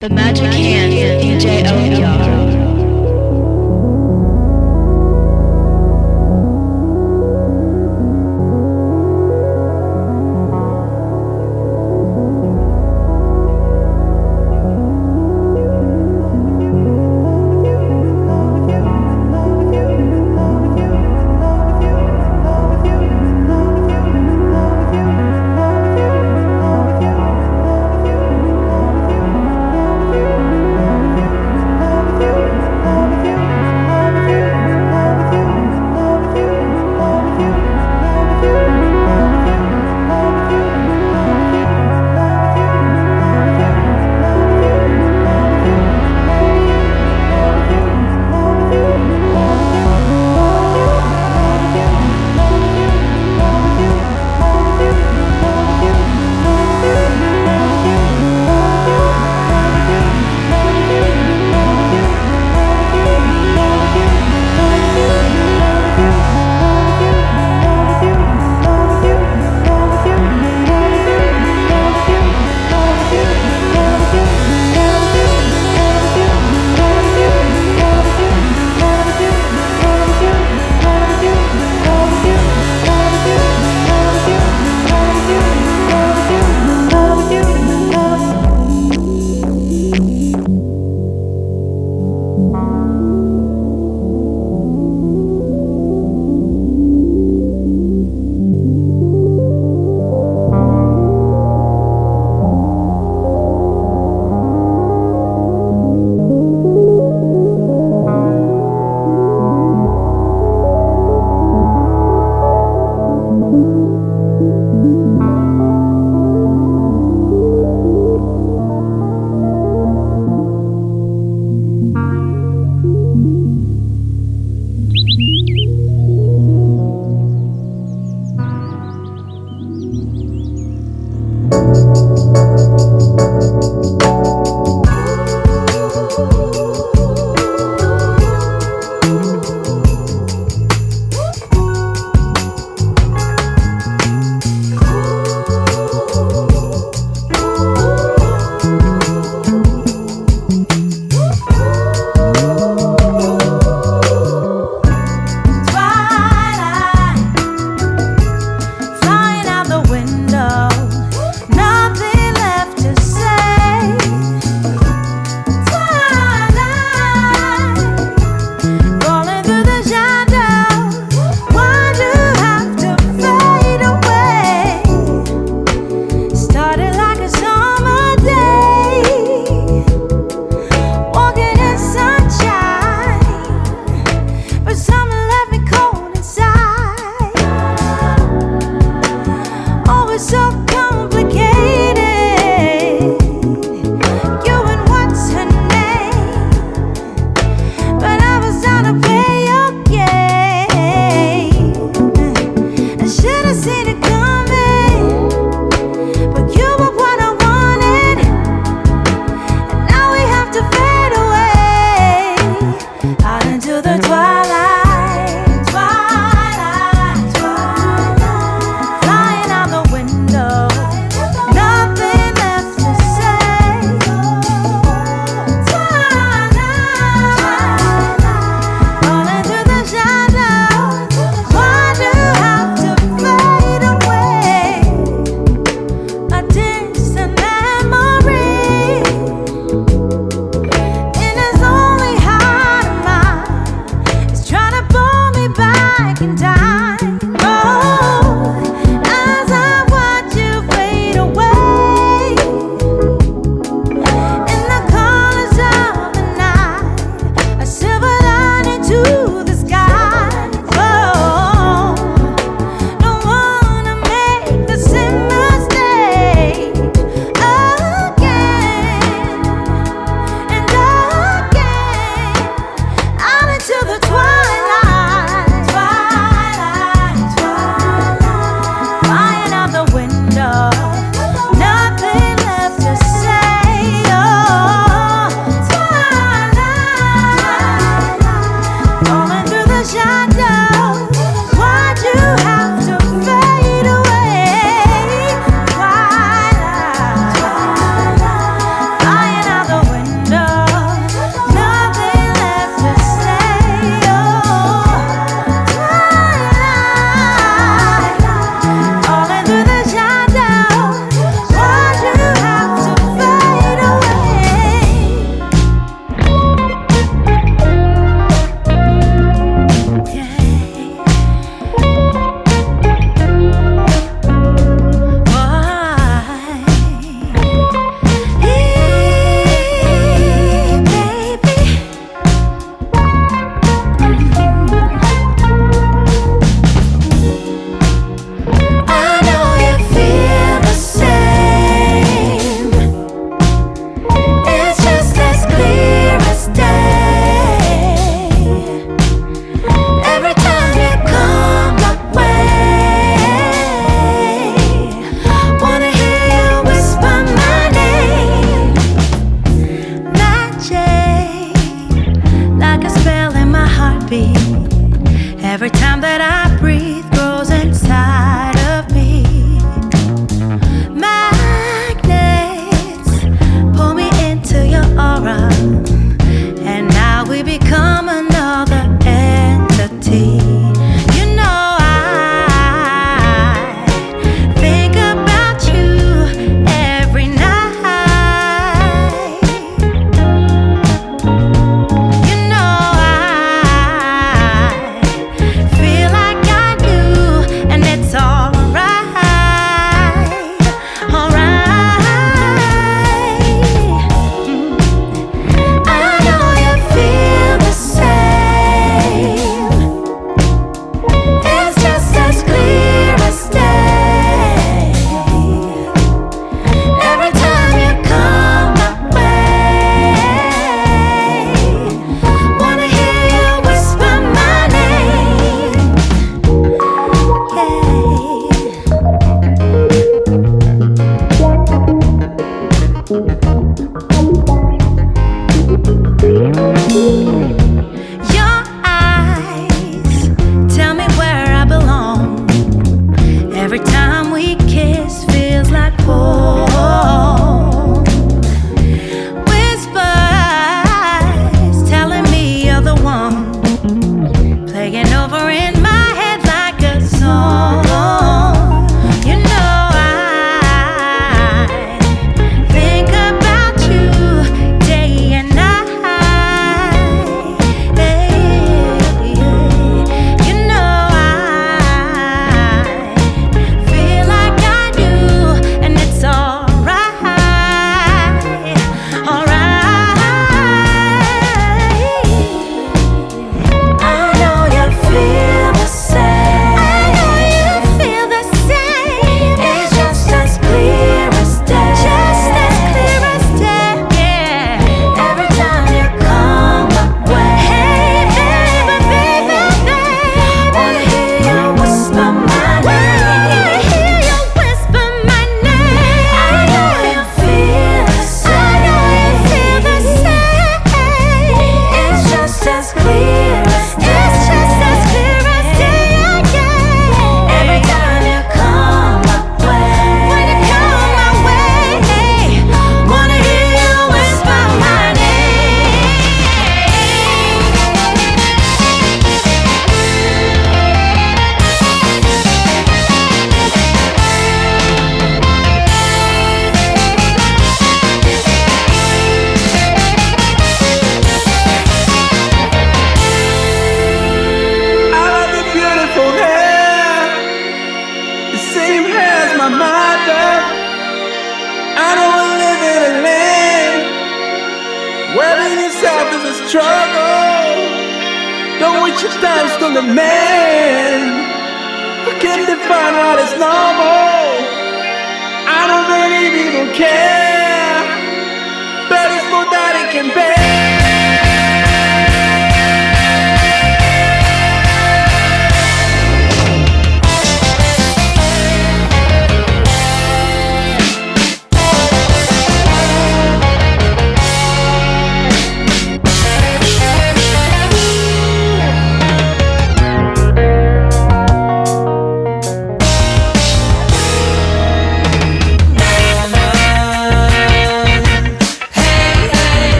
The Magic Hands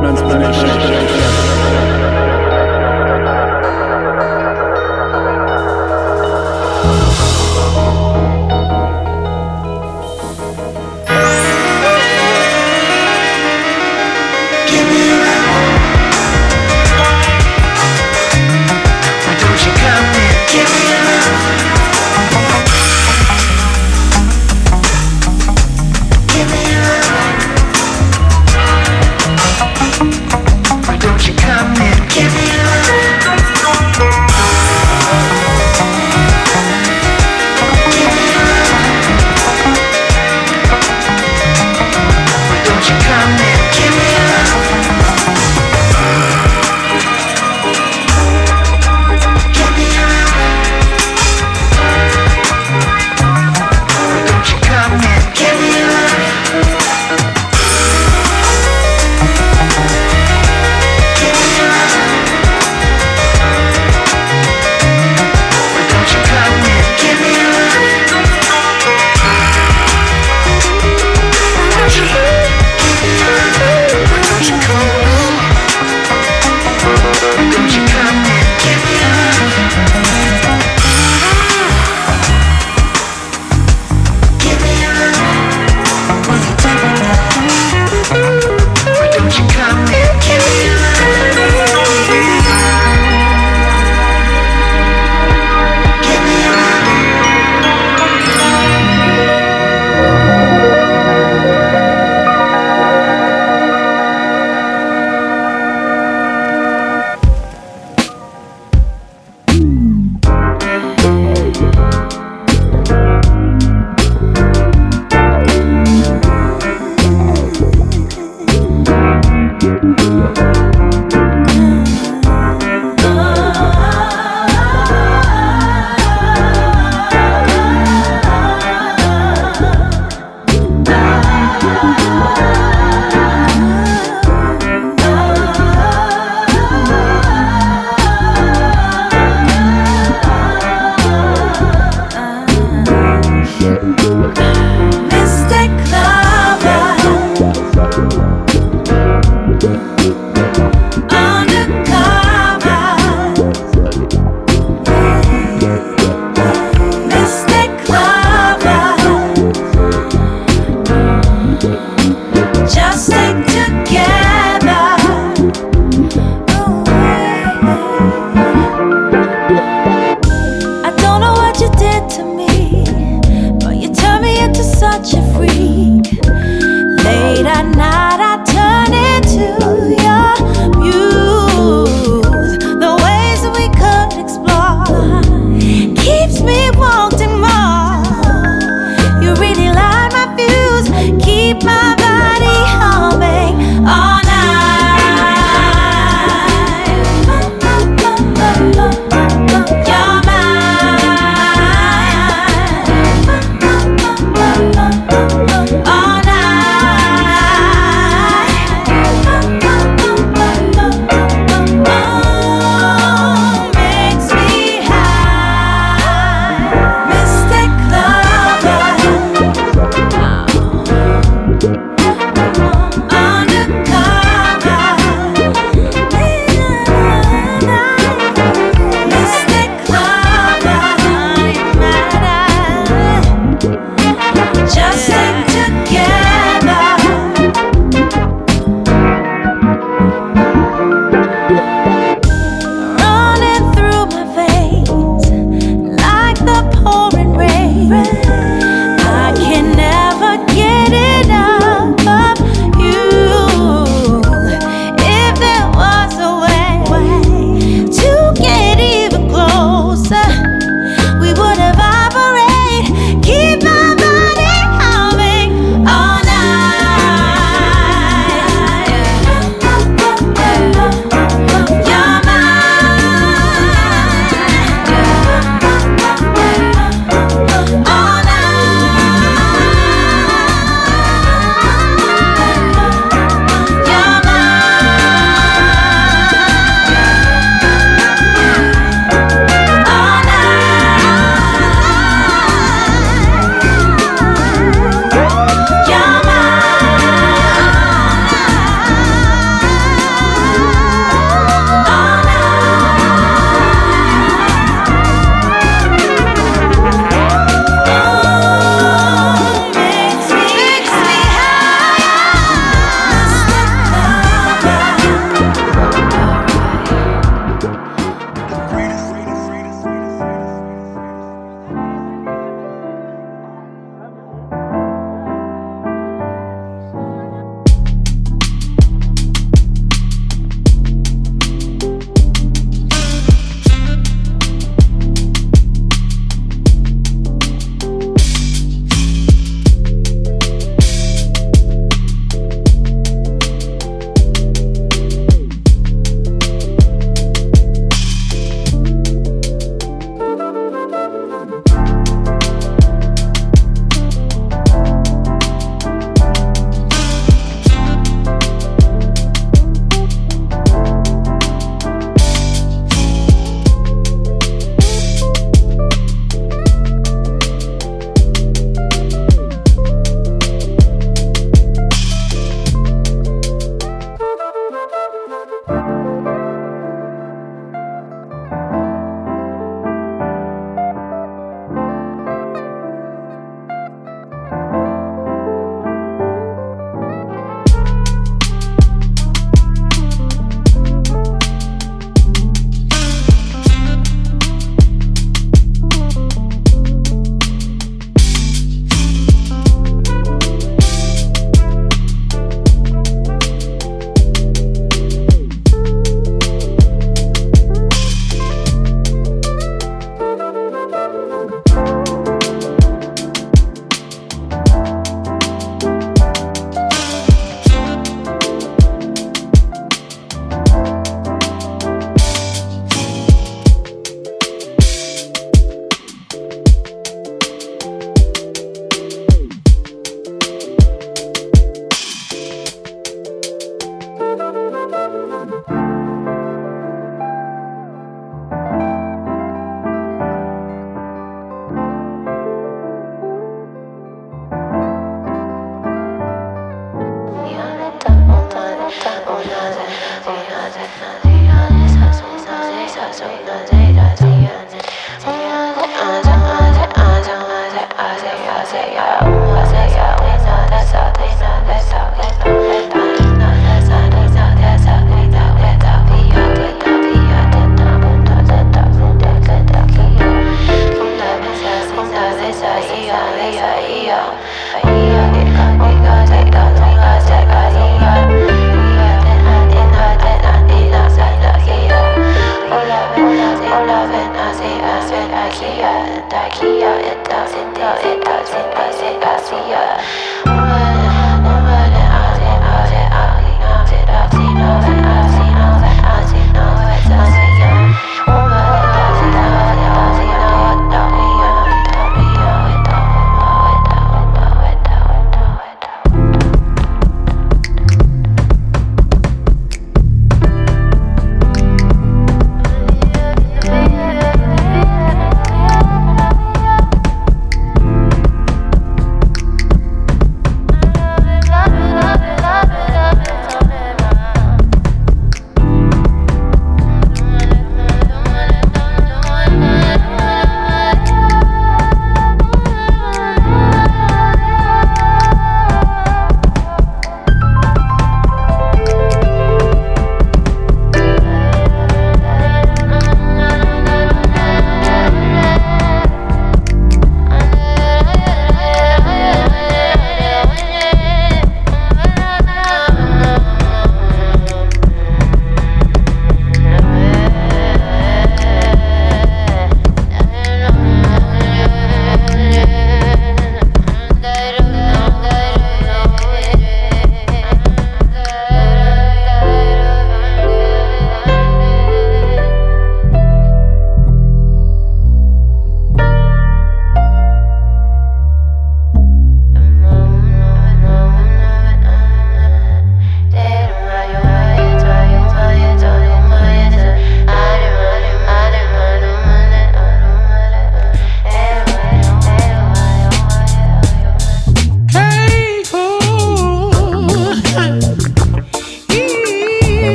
Man's manipulation.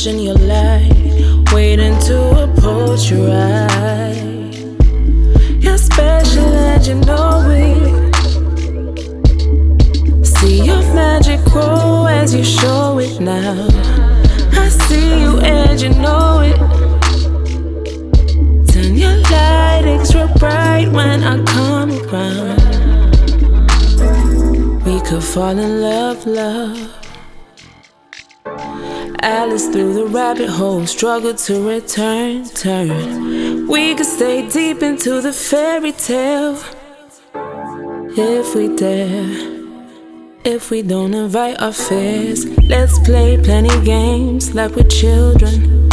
watching your light, waiting to approach your eye. You're special and you know it. See your magic grow as you show it now. I see you and you know it. Turn your light extra bright when I come around. We could fall in love, love Alice through the rabbit hole, struggle to return, turn. We could stay deep into the fairy tale if we dare. If we don't invite our fears, let's play plenty games like we're children,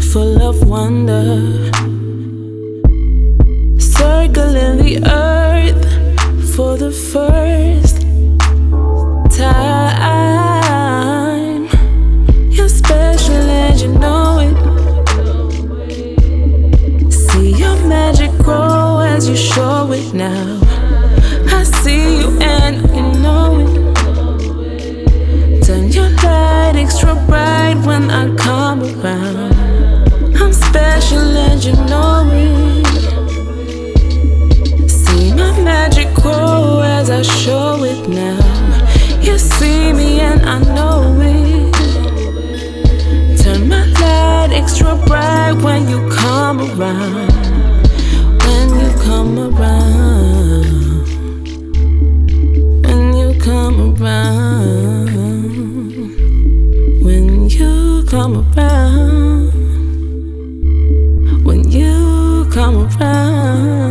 full of wonder. Circling the earth for the first time. Special and you know it. See your magic grow as you show it now. I see you and you know it. Turn your light extra bright when I come around. I'm special and you know it. See my magic grow as I show it now. You see me and I know it. Turn light extra bright when you come around. When you come around. When you come around. When you come around. When you come around.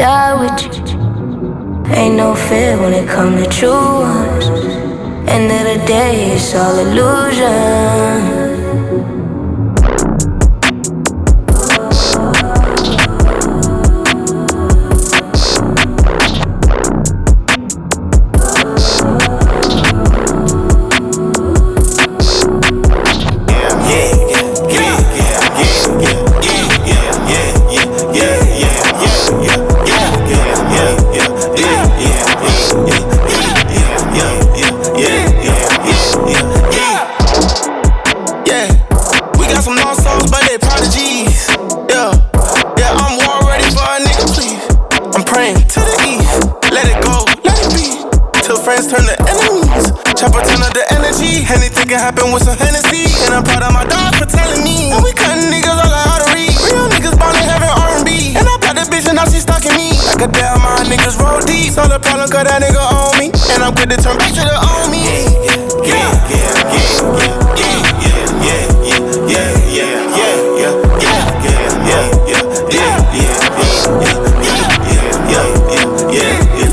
You and Feel problem, cause that nigga on me. And I'm good to turn back to the on me.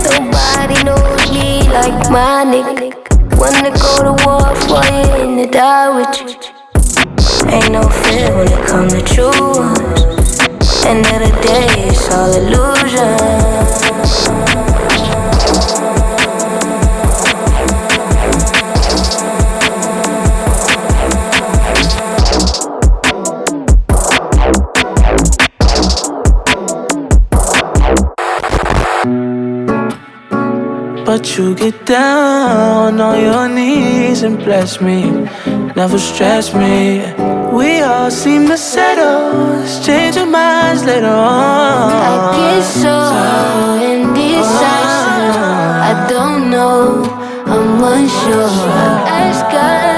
Nobody knows me like my nigga. Wanna go to war for you in the dark. You get down on your knees and bless me, never stress me. We all seem to settle, change our minds later on. I get so indecisive. I don't know, I'm unsure. I ask God,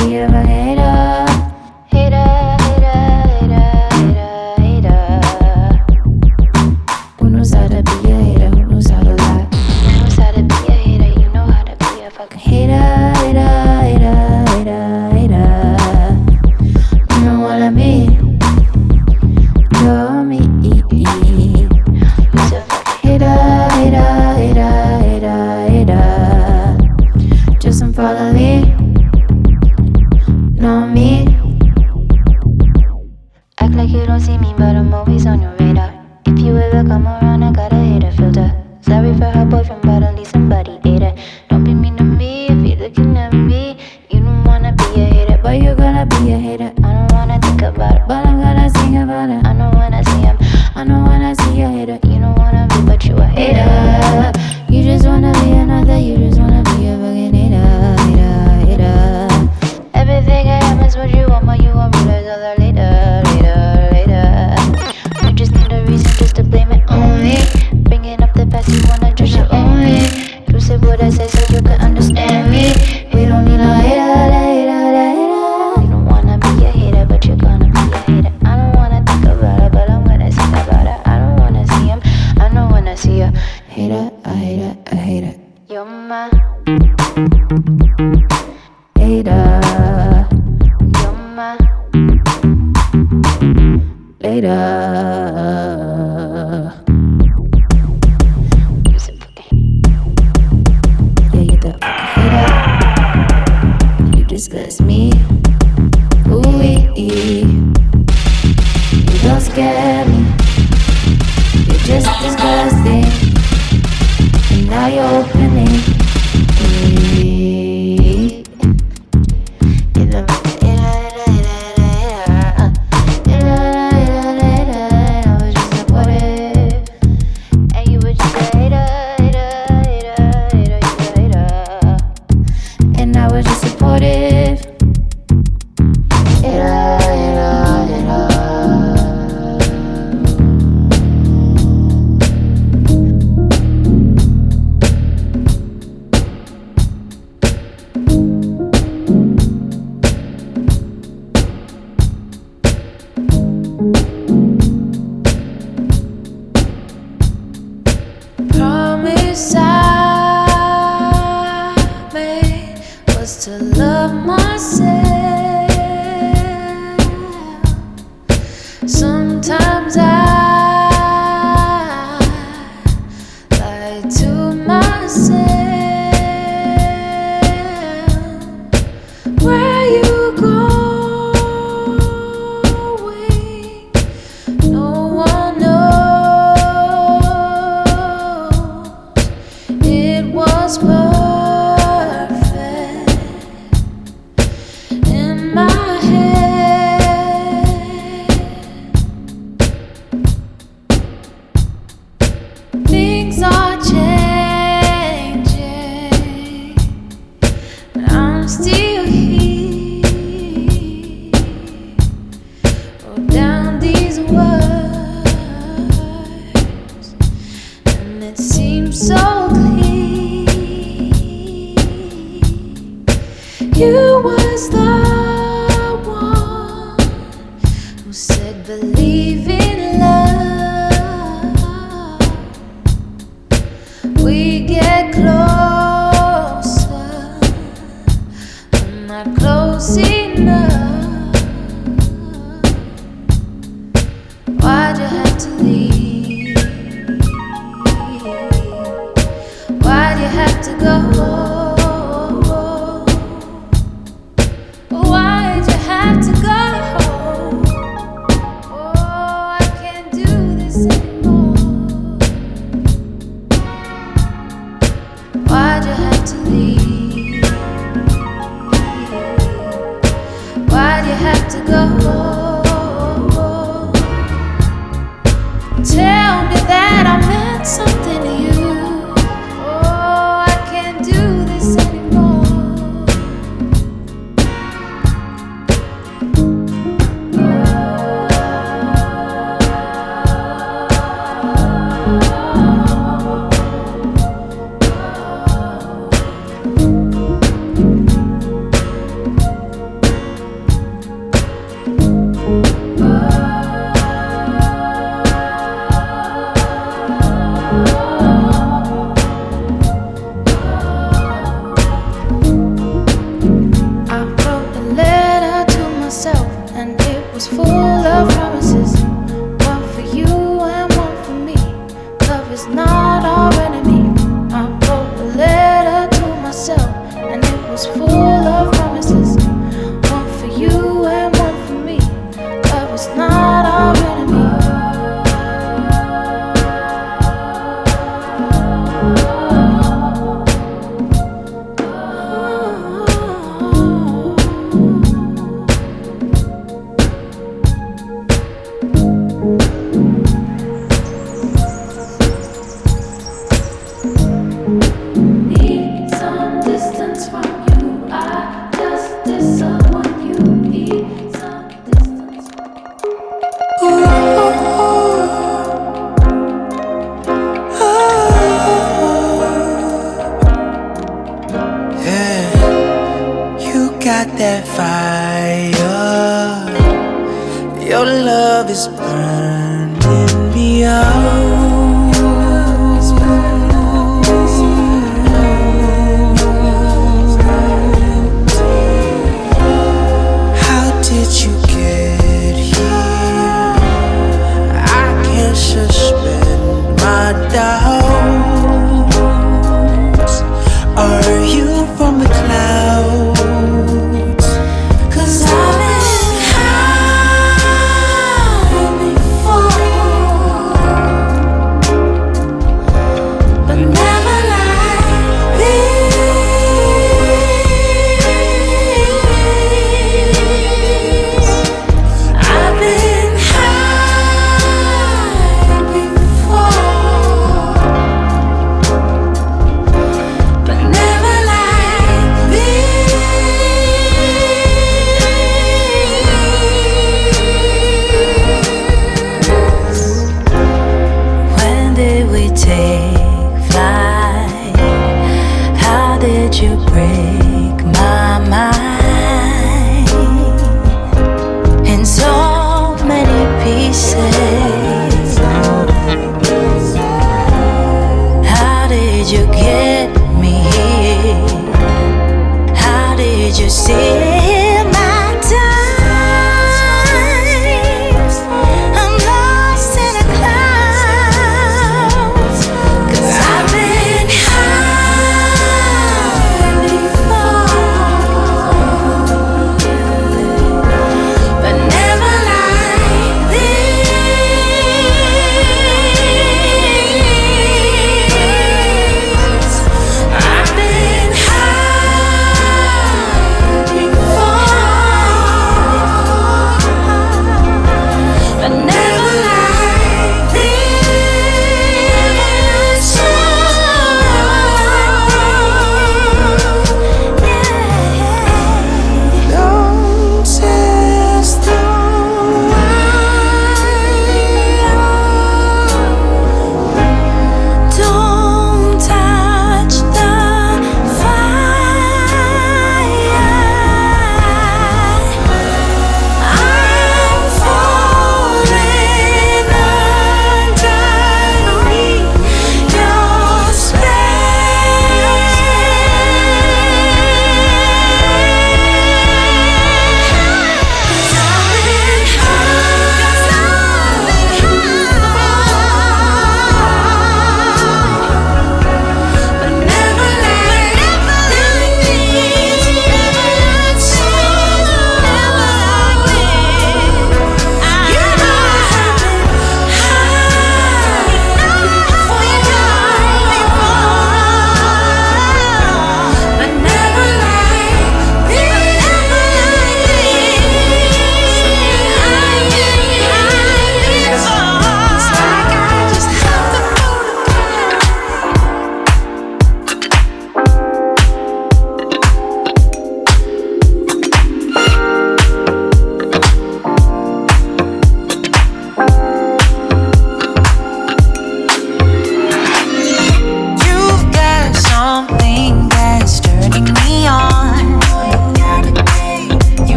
Yeah.